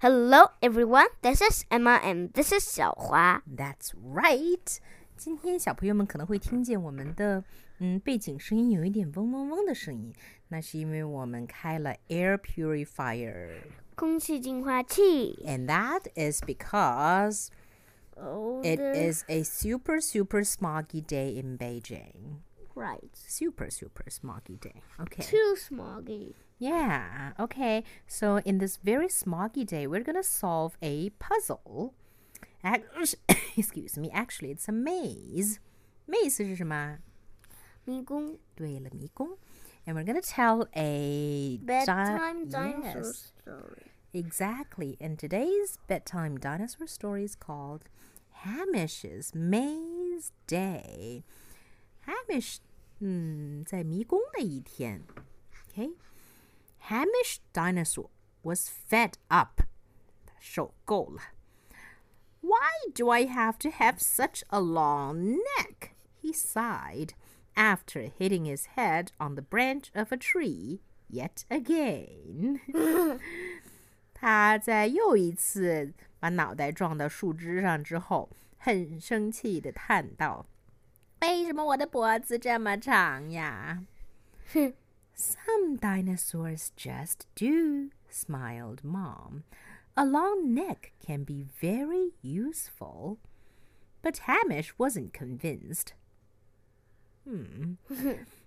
Hello, everyone. This is Emma, and this is 小花。 That's right。今天小朋友们可能会听见我们的嗯背景声音有一点嗡嗡嗡的声音，那是因为我们开了 air purifier。空气净化器。 And that is because Oh, it the- is a super, super smoggy day in Beijing. right. Super, super smoggy day. Okay. Too smoggy. Yeah. Okay. So, in this very smoggy day, we're going to solve a puzzle. Ac- Excuse me. Actually, it's a maze. Maze 是什么？迷宫。对了，迷宫。And we're going to tell a di- Bedtime dinosaur Yes, story. exactly. And today's bedtime dinosaur story is called Hamish's Maze Day. Hamish, 嗯，在迷宫的一天。Okay. Hamish dinosaur was fed up. 受够了。Why do I have to have such a long neck? He sighed after hitting his head on the branch of a tree yet again. 他在又一次把脑袋撞到树枝上之后，很生气的叹道：“ 为什么我的脖子这么长呀？” Some dinosaurs just do, smiled Mom. A long neck can be very useful. But Hamish wasn't convinced. 嗯，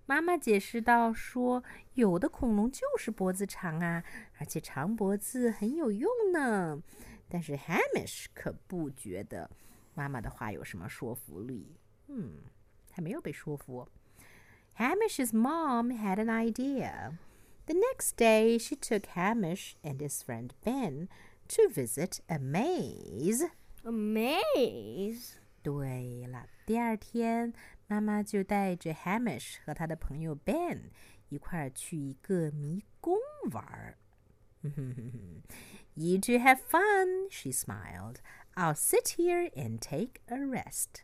妈妈解释道说，有的恐龙就是脖子长啊，而且长脖子很有用呢。但是 Hamish 可不觉得妈妈的话有什么说服力。嗯， 还没有被说服。Hamish's mom had an idea. The next day, she took Hamish and his friend Ben to visit a maze. A maze. 对了，第二天，妈妈就带着 Hamish 和他的朋友 Ben 一块儿去一个迷宫玩儿。you two have fun, she smiled. I'll sit here and take a rest.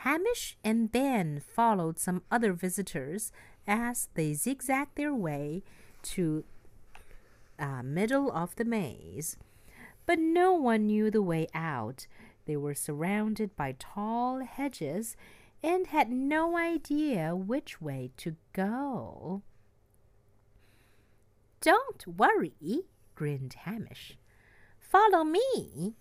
Hamish and Ben followed some other visitors as they zigzagged their way to uh, middle of the maze. But no one knew the way out. They were surrounded by tall hedges and had no idea which way to go. Don't worry, grinned Hamish. Follow me.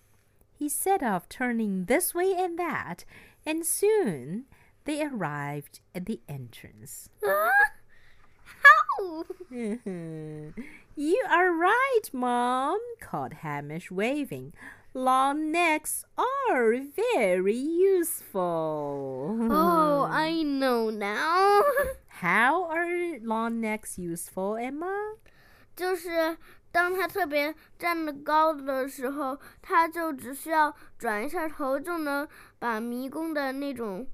He set off turning this way and that, and soon they arrived at the entrance. How? you are right, Mom, called Hamish, waving. Long necks are very useful. Oh, I know now. How are long necks useful, Emma? 就是当他特别站得高的时候，他就只需要转一下头，就能把迷宫的那种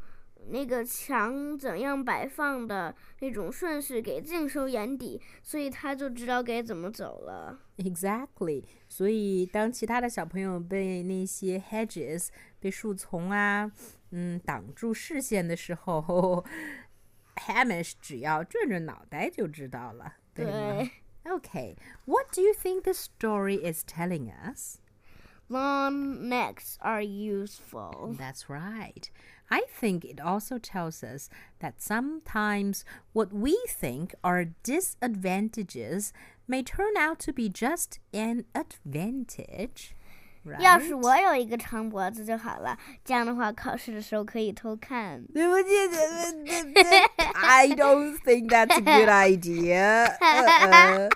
那个墙怎样摆放的那种顺序给尽收眼底，所以他就知道该怎么走了。Exactly. 所以当其他的小朋友被那些 hedges 被树丛啊，嗯，挡住视线的时候，Hamish 只要转转脑袋就知道了，对吗对 Okay. What do you think the story is telling us?，long necks are useful. That's right. I think it also tells us that sometimes what we think are disadvantages may turn out to be just an advantage. Right? 要是我有一个长脖子就好了，这样的话考试的时候可以偷看。对不起，对对对 I don't think that's a good idea. Uh-uh.